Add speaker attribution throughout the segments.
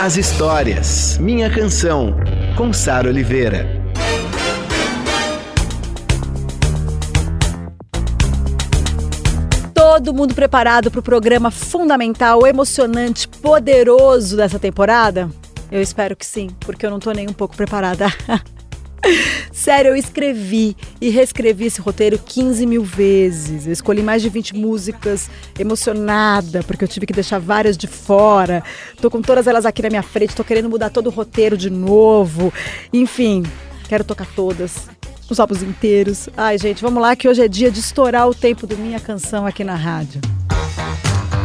Speaker 1: as histórias. Minha Canção, com Sara Oliveira.
Speaker 2: Todo mundo preparado para o programa fundamental, emocionante, poderoso dessa temporada? Eu espero que sim, porque eu não tô nem um pouco preparada. Sério, eu escrevi e reescrevi esse roteiro 15 mil vezes. Eu escolhi mais de 20 músicas, emocionada, porque eu tive que deixar várias de fora. Tô com todas elas aqui na minha frente, tô querendo mudar todo o roteiro de novo. Enfim, quero tocar todas. Os álbuns inteiros. Ai, gente, vamos lá que hoje é dia de estourar o tempo do minha canção aqui na rádio.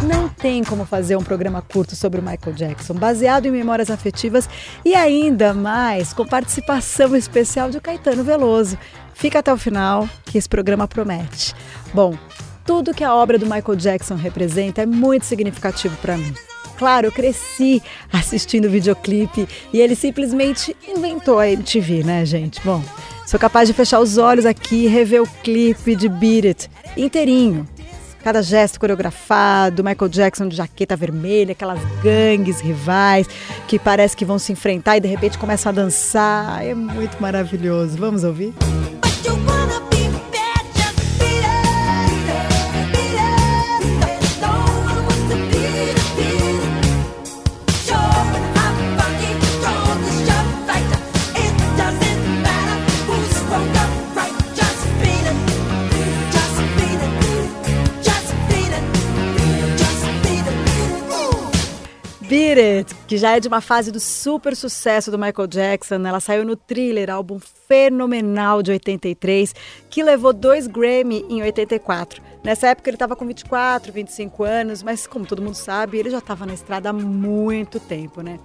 Speaker 2: Não tem como fazer um programa curto sobre o Michael Jackson, baseado em memórias afetivas e ainda mais com participação especial de Caetano Veloso. Fica até o final, que esse programa promete. Bom, tudo que a obra do Michael Jackson representa é muito significativo para mim. Claro, eu cresci assistindo o videoclipe e ele simplesmente inventou a MTV, né, gente? Bom, sou capaz de fechar os olhos aqui e rever o clipe de Beat It inteirinho Cada gesto coreografado, Michael Jackson de jaqueta vermelha, aquelas gangues rivais que parece que vão se enfrentar e de repente começam a dançar. É muito maravilhoso. Vamos ouvir? Beat It, que já é de uma fase do super sucesso do Michael Jackson. Ela saiu no Thriller, álbum fenomenal de 83, que levou dois Grammy em 84. Nessa época ele estava com 24, 25 anos, mas como todo mundo sabe, ele já estava na estrada há muito tempo, né?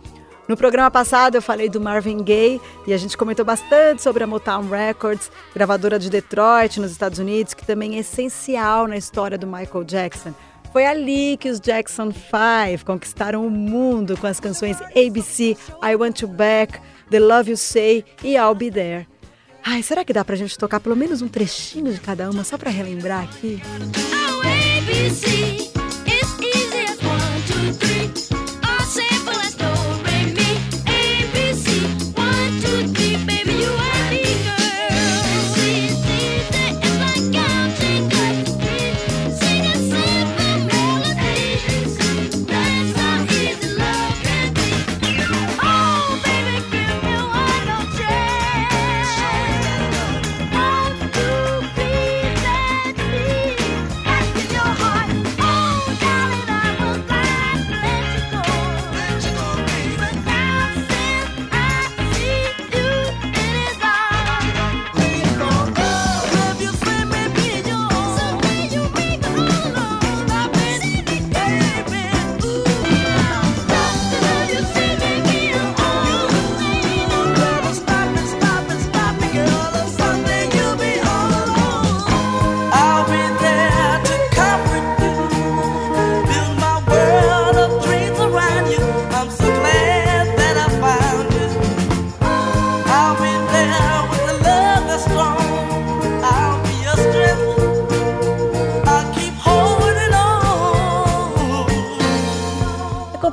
Speaker 2: No programa passado eu falei do Marvin Gaye e a gente comentou bastante sobre a Motown Records, gravadora de Detroit, nos Estados Unidos, que também é essencial na história do Michael Jackson. Foi ali que os Jackson 5 conquistaram o mundo com as canções ABC, I Want You Back, The Love You Say e I'll Be There. Ai, será que dá pra gente tocar pelo menos um trechinho de cada uma só pra relembrar aqui? Oh, ABC.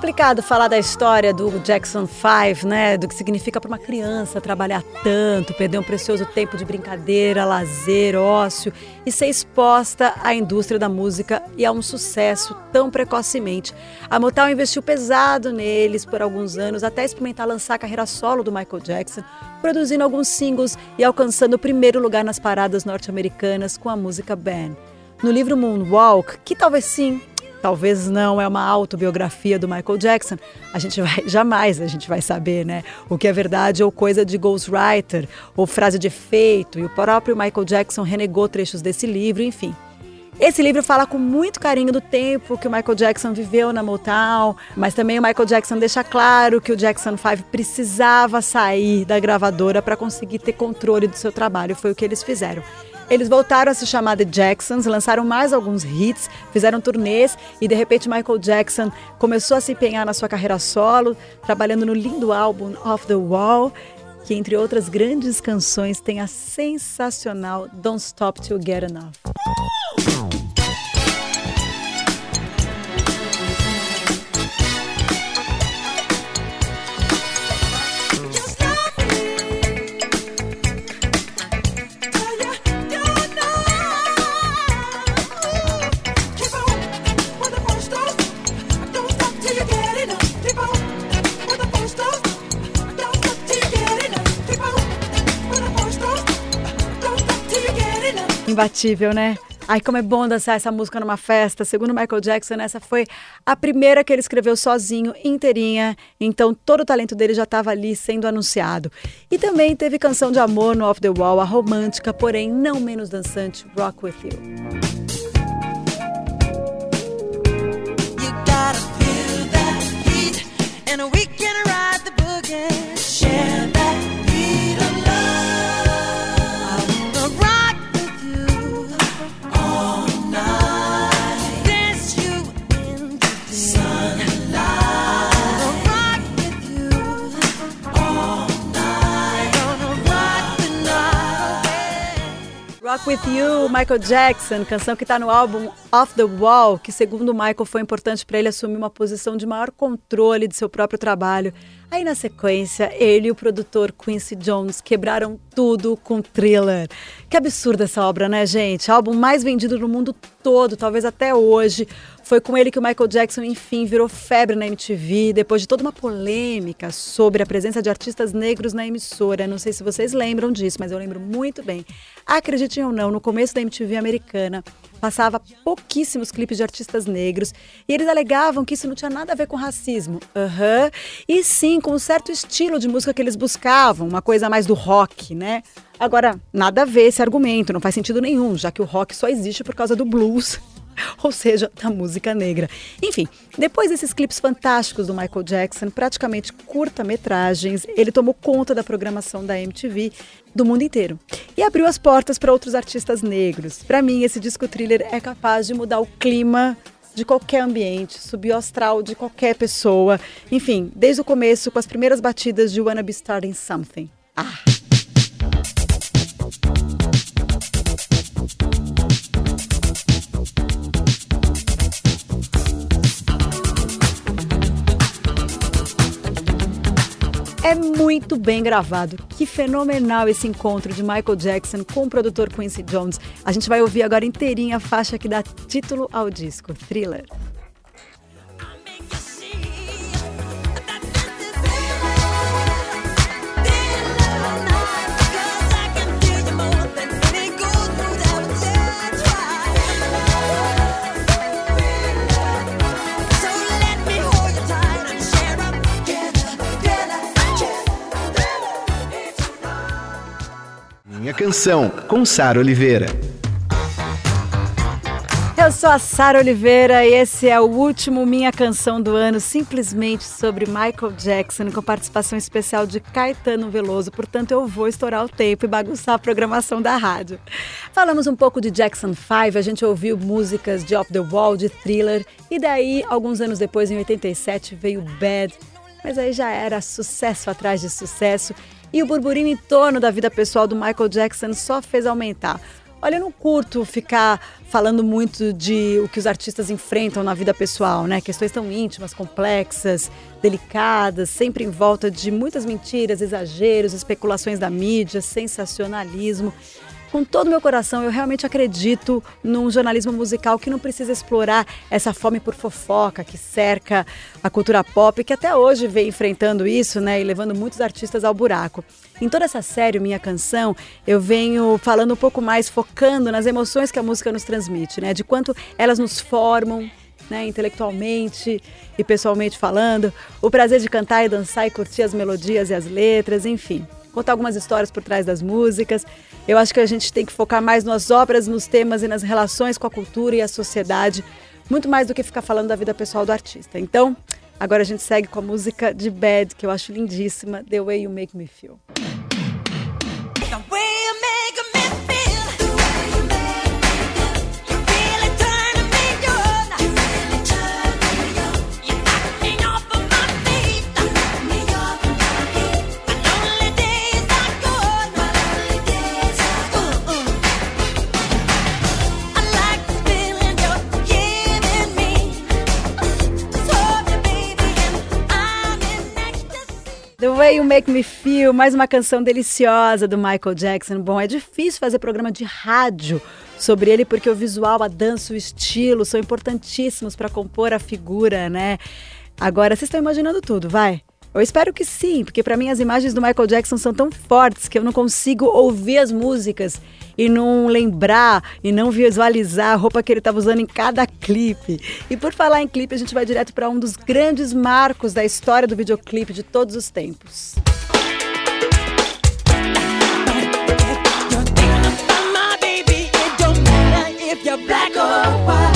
Speaker 2: Complicado falar da história do Jackson 5, né? Do que significa para uma criança trabalhar tanto, perder um precioso tempo de brincadeira, lazer, ócio e ser exposta à indústria da música e a um sucesso tão precocemente. A Motown investiu pesado neles por alguns anos até experimentar lançar a carreira solo do Michael Jackson, produzindo alguns singles e alcançando o primeiro lugar nas paradas norte-americanas com a música Ben. No livro Moonwalk, que talvez sim talvez não é uma autobiografia do Michael Jackson, a gente vai jamais a gente vai saber, né, o que é verdade ou coisa de ghostwriter ou frase de efeito, e o próprio Michael Jackson renegou trechos desse livro, enfim. Esse livro fala com muito carinho do tempo que o Michael Jackson viveu na Motown, mas também o Michael Jackson deixa claro que o Jackson 5 precisava sair da gravadora para conseguir ter controle do seu trabalho. Foi o que eles fizeram. Eles voltaram a se chamar The Jacksons, lançaram mais alguns hits, fizeram turnês e de repente Michael Jackson começou a se empenhar na sua carreira solo, trabalhando no lindo álbum Off the Wall, que entre outras grandes canções tem a sensacional Don't Stop Till Get Enough. Imbatível, né? Ai, como é bom dançar essa música numa festa. Segundo Michael Jackson, essa foi a primeira que ele escreveu sozinho, inteirinha. Então, todo o talento dele já estava ali sendo anunciado. E também teve canção de amor no Off the Wall, a romântica, porém não menos dançante, Rock With You. you Rock With You, Michael Jackson, canção que está no álbum Off the Wall, que segundo Michael foi importante para ele assumir uma posição de maior controle de seu próprio trabalho. Aí na sequência, ele e o produtor Quincy Jones quebraram tudo com Thriller. Que absurda essa obra, né, gente? Álbum mais vendido no mundo todo, talvez até hoje. Foi com ele que o Michael Jackson, enfim, virou febre na MTV, depois de toda uma polêmica sobre a presença de artistas negros na emissora. Não sei se vocês lembram disso, mas eu lembro muito bem. Acreditem ou não, no começo da MTV americana, passava pouquíssimos clipes de artistas negros e eles alegavam que isso não tinha nada a ver com racismo. Uhum. E sim, com um certo estilo de música que eles buscavam, uma coisa mais do rock, né? Agora, nada a ver esse argumento, não faz sentido nenhum, já que o rock só existe por causa do blues ou seja, da música negra. Enfim, depois desses clipes fantásticos do Michael Jackson, praticamente curta-metragens, ele tomou conta da programação da MTV do mundo inteiro e abriu as portas para outros artistas negros. Para mim, esse disco thriller é capaz de mudar o clima de qualquer ambiente, subir o astral de qualquer pessoa. Enfim, desde o começo, com as primeiras batidas de Wanna Be Starting Something. Ah! É muito bem gravado. Que fenomenal esse encontro de Michael Jackson com o produtor Quincy Jones. A gente vai ouvir agora inteirinha a faixa que dá título ao disco, Thriller.
Speaker 1: Canção, com Sara Oliveira.
Speaker 2: Eu sou a Sara Oliveira e esse é o último Minha Canção do ano, simplesmente sobre Michael Jackson, com participação especial de Caetano Veloso. Portanto, eu vou estourar o tempo e bagunçar a programação da rádio. Falamos um pouco de Jackson 5, a gente ouviu músicas de Off the Wall, de Thriller, e daí, alguns anos depois, em 87, veio Bad. Mas aí já era sucesso atrás de sucesso e o burburinho em torno da vida pessoal do Michael Jackson só fez aumentar. Olha, eu não curto ficar falando muito de o que os artistas enfrentam na vida pessoal, né? Questões tão íntimas, complexas, delicadas, sempre em volta de muitas mentiras, exageros, especulações da mídia, sensacionalismo com todo o meu coração, eu realmente acredito num jornalismo musical que não precisa explorar essa fome por fofoca que cerca a cultura pop, que até hoje vem enfrentando isso, né, e levando muitos artistas ao buraco. Em toda essa série, minha canção, eu venho falando um pouco mais, focando nas emoções que a música nos transmite, né, de quanto elas nos formam, né, intelectualmente e pessoalmente falando, o prazer de cantar e dançar e curtir as melodias e as letras, enfim. Contar algumas histórias por trás das músicas. Eu acho que a gente tem que focar mais nas obras, nos temas e nas relações com a cultura e a sociedade, muito mais do que ficar falando da vida pessoal do artista. Então, agora a gente segue com a música de Bad, que eu acho lindíssima, The Way You Make Me Feel. You Make Me Feel, mais uma canção deliciosa do Michael Jackson. Bom, é difícil fazer programa de rádio sobre ele porque o visual, a dança, o estilo são importantíssimos para compor a figura, né? Agora vocês estão imaginando tudo, vai? Eu espero que sim, porque para mim as imagens do Michael Jackson são tão fortes que eu não consigo ouvir as músicas e não lembrar e não visualizar a roupa que ele estava usando em cada clipe. E por falar em clipe, a gente vai direto para um dos grandes marcos da história do videoclipe de todos os tempos. Black or white.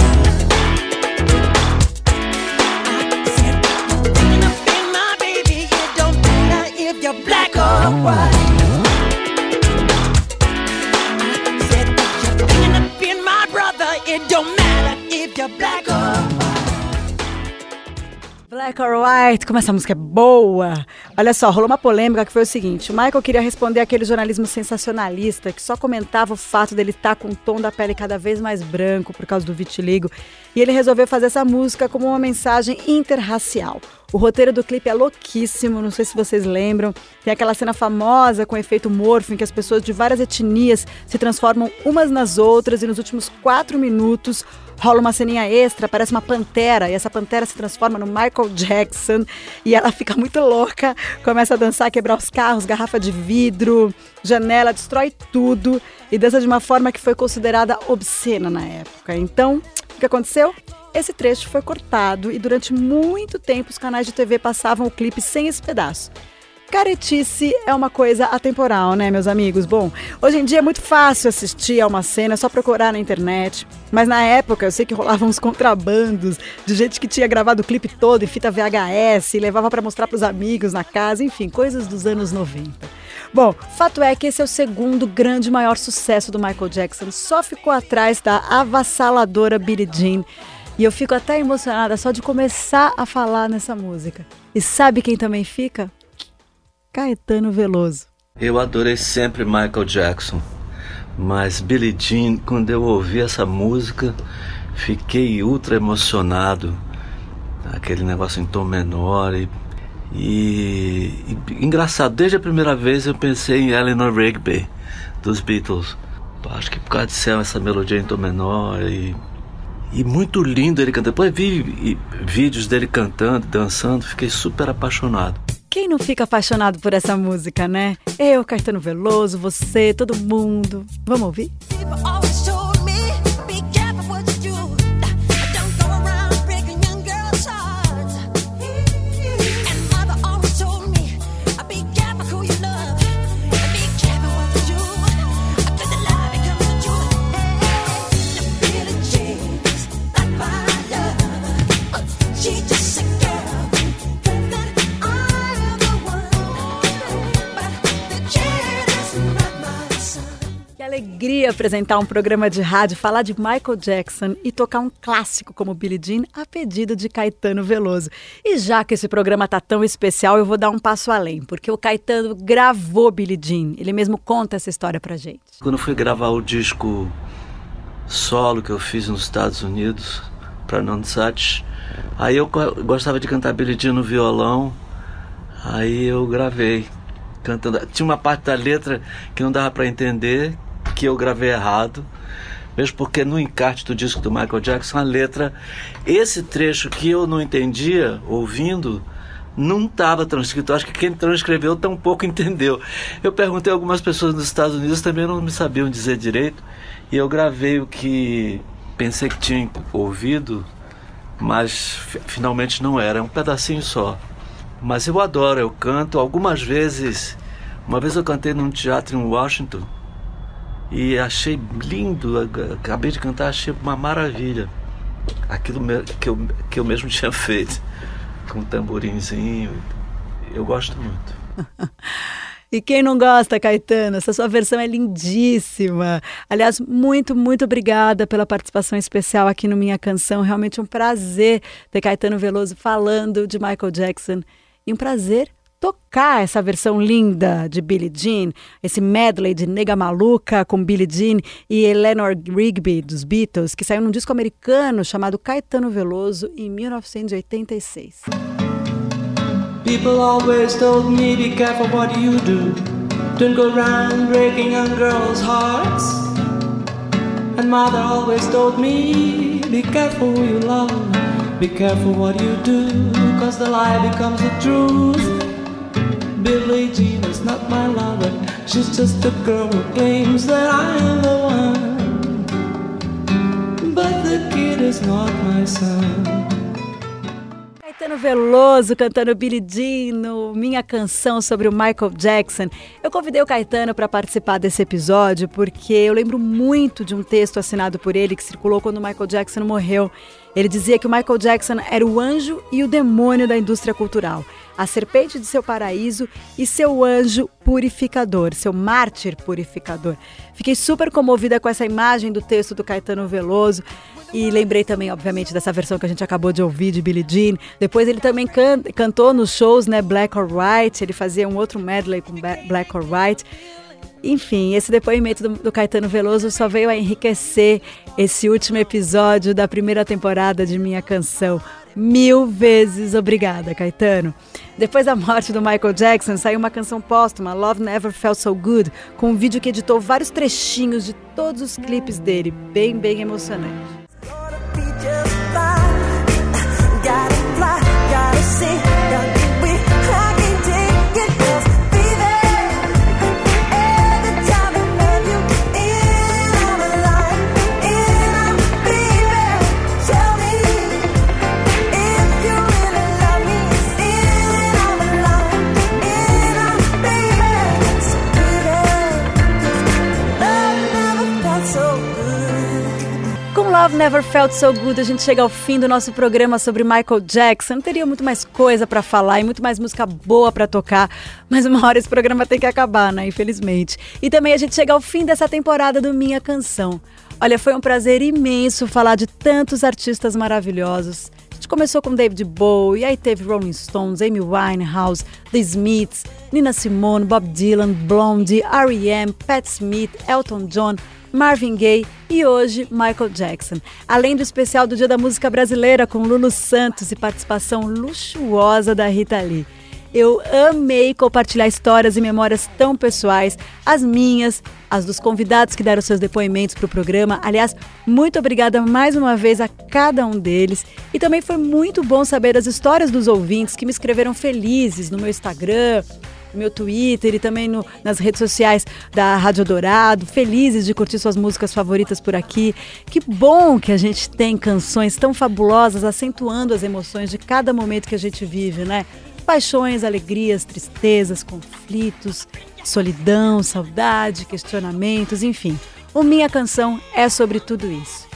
Speaker 2: Black or White, como essa música é boa! Olha só, rolou uma polêmica que foi o seguinte: o Michael queria responder aquele jornalismo sensacionalista que só comentava o fato dele estar com o tom da pele cada vez mais branco por causa do vitiligo, e ele resolveu fazer essa música como uma mensagem interracial. O roteiro do clipe é louquíssimo, não sei se vocês lembram. Tem aquela cena famosa com efeito morfo em que as pessoas de várias etnias se transformam umas nas outras e nos últimos quatro minutos rola uma ceninha extra, parece uma pantera, e essa pantera se transforma no Michael Jackson e ela fica muito louca, começa a dançar, quebrar os carros, garrafa de vidro, janela, destrói tudo e dança de uma forma que foi considerada obscena na época. Então, o que aconteceu? Esse trecho foi cortado e durante muito tempo os canais de TV passavam o clipe sem esse pedaço. Caretice é uma coisa atemporal, né, meus amigos? Bom, hoje em dia é muito fácil assistir a uma cena, é só procurar na internet. Mas na época eu sei que rolavam uns contrabandos de gente que tinha gravado o clipe todo em fita VHS e levava para mostrar para os amigos na casa, enfim, coisas dos anos 90. Bom, fato é que esse é o segundo grande maior sucesso do Michael Jackson, só ficou atrás da avassaladora Billie Jean. E eu fico até emocionada só de começar a falar nessa música. E sabe quem também fica? Caetano Veloso.
Speaker 3: Eu adorei sempre Michael Jackson, mas Billie Jean, quando eu ouvi essa música, fiquei ultra emocionado. Aquele negócio em tom menor e, e, e engraçado, desde a primeira vez eu pensei em Eleanor Rigby dos Beatles. Acho que por causa de ser essa melodia em tom menor e e muito lindo ele cantando. Depois vi vídeos dele cantando, dançando, fiquei super apaixonado.
Speaker 2: Quem não fica apaixonado por essa música, né? Eu, Caetano Veloso, você, todo mundo. Vamos ouvir? Alegria apresentar um programa de rádio, falar de Michael Jackson e tocar um clássico como Billie Jean a pedido de Caetano Veloso. E já que esse programa tá tão especial, eu vou dar um passo além, porque o Caetano gravou Billie Jean. Ele mesmo conta essa história pra gente.
Speaker 3: Quando fui gravar o disco solo que eu fiz nos Estados Unidos para Nonsat, aí eu gostava de cantar Billie Jean no violão. Aí eu gravei cantando. Tinha uma parte da letra que não dava para entender, que eu gravei errado, mesmo porque no encarte do disco do Michael Jackson, a letra, esse trecho que eu não entendia ouvindo, não estava transcrito. Acho que quem transcreveu tampouco entendeu. Eu perguntei a algumas pessoas nos Estados Unidos, também não me sabiam dizer direito, e eu gravei o que pensei que tinha ouvido, mas finalmente não era, é um pedacinho só. Mas eu adoro, eu canto algumas vezes Uma vez eu cantei num teatro em Washington e achei lindo, acabei de cantar, achei uma maravilha. Aquilo que eu, que eu mesmo tinha feito, com tamborinzinho. Eu gosto muito.
Speaker 2: E quem não gosta, Caetano? Essa sua versão é lindíssima. Aliás, muito, muito obrigada pela participação especial aqui no Minha Canção. Realmente um prazer ter Caetano Veloso falando de Michael Jackson. E um prazer tocar essa versão linda de Billie Jean, esse medley de Nega Maluca com Billie Jean e Eleanor Rigby dos Beatles, que saiu num disco americano chamado Caetano Veloso em 1986. People always told me be careful what you do. Don't go breaking young girls' hearts. And mother always told me be careful who you love. Be careful what you do, cause the lie becomes the truth. Billie Jean is not my lover. She's just a girl who claims that I am the one. But the kid is not my son. Caetano Veloso cantando Billie Jean no Minha Canção sobre o Michael Jackson. Eu convidei o Caetano para participar desse episódio porque eu lembro muito de um texto assinado por ele que circulou quando o Michael Jackson morreu. Ele dizia que o Michael Jackson era o anjo e o demônio da indústria cultural a serpente de seu paraíso e seu anjo purificador, seu mártir purificador. Fiquei super comovida com essa imagem do texto do Caetano Veloso e lembrei também, obviamente, dessa versão que a gente acabou de ouvir de Billie Jean. Depois ele também can cantou nos shows, né, Black or White, ele fazia um outro medley com Black or White. Enfim, esse depoimento do, do, Caetano Veloso só veio a enriquecer esse último episódio da primeira temporada de Minha Canção. Mil vezes obrigada, Caetano. Depois da morte do Michael Jackson, saiu uma canção póstuma, Love Never Felt So Good, com um vídeo que editou vários trechinhos de todos os clipes dele, bem, bem emocionante. Love Never Felt So Good, a gente chega ao fim do nosso programa sobre Michael Jackson. Teria muito mais coisa para falar e muito mais música boa para tocar, mas uma hora esse programa tem que acabar, né? Infelizmente. E também a gente chega ao fim dessa temporada do Minha Canção. Olha, foi um prazer imenso falar de tantos artistas maravilhosos. A gente começou com David Bowie, aí teve Rolling Stones, Amy Winehouse, The Smiths, Nina Simone, Bob Dylan, Blondie, R.E.M., Pat Smith, Elton John, Marvin Gaye e hoje Michael Jackson. Além do especial do Dia da Música Brasileira com Lulu Santos e participação luxuosa da Rita Lee. Eu amei compartilhar histórias e memórias tão pessoais, as minhas, as dos convidados que deram seus depoimentos para o programa. Aliás, muito obrigada mais uma vez a cada um deles. E também foi muito bom saber as histórias dos ouvintes que me escreveram felizes no meu Instagram, meu Twitter e também no, nas redes sociais da Rádio Dourado. Felizes de curtir suas músicas favoritas por aqui. Que bom que a gente tem canções tão fabulosas acentuando as emoções de cada momento que a gente vive, né? Paixões, alegrias, tristezas, conflitos, solidão, saudade, questionamentos, enfim. O Minha Canção é sobre tudo isso.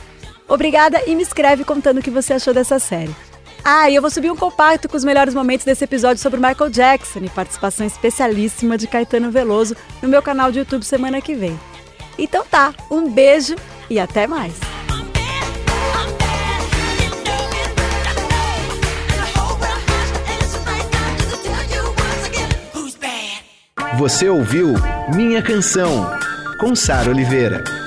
Speaker 2: Obrigada e me escreve contando o que você achou dessa série. Ah, e eu vou subir um compacto com os melhores momentos desse episódio sobre Michael Jackson e participação especialíssima de Caetano Veloso no meu canal de YouTube semana que vem. Então tá, um beijo e até mais.
Speaker 1: Você ouviu Minha Canção, com Sara Oliveira.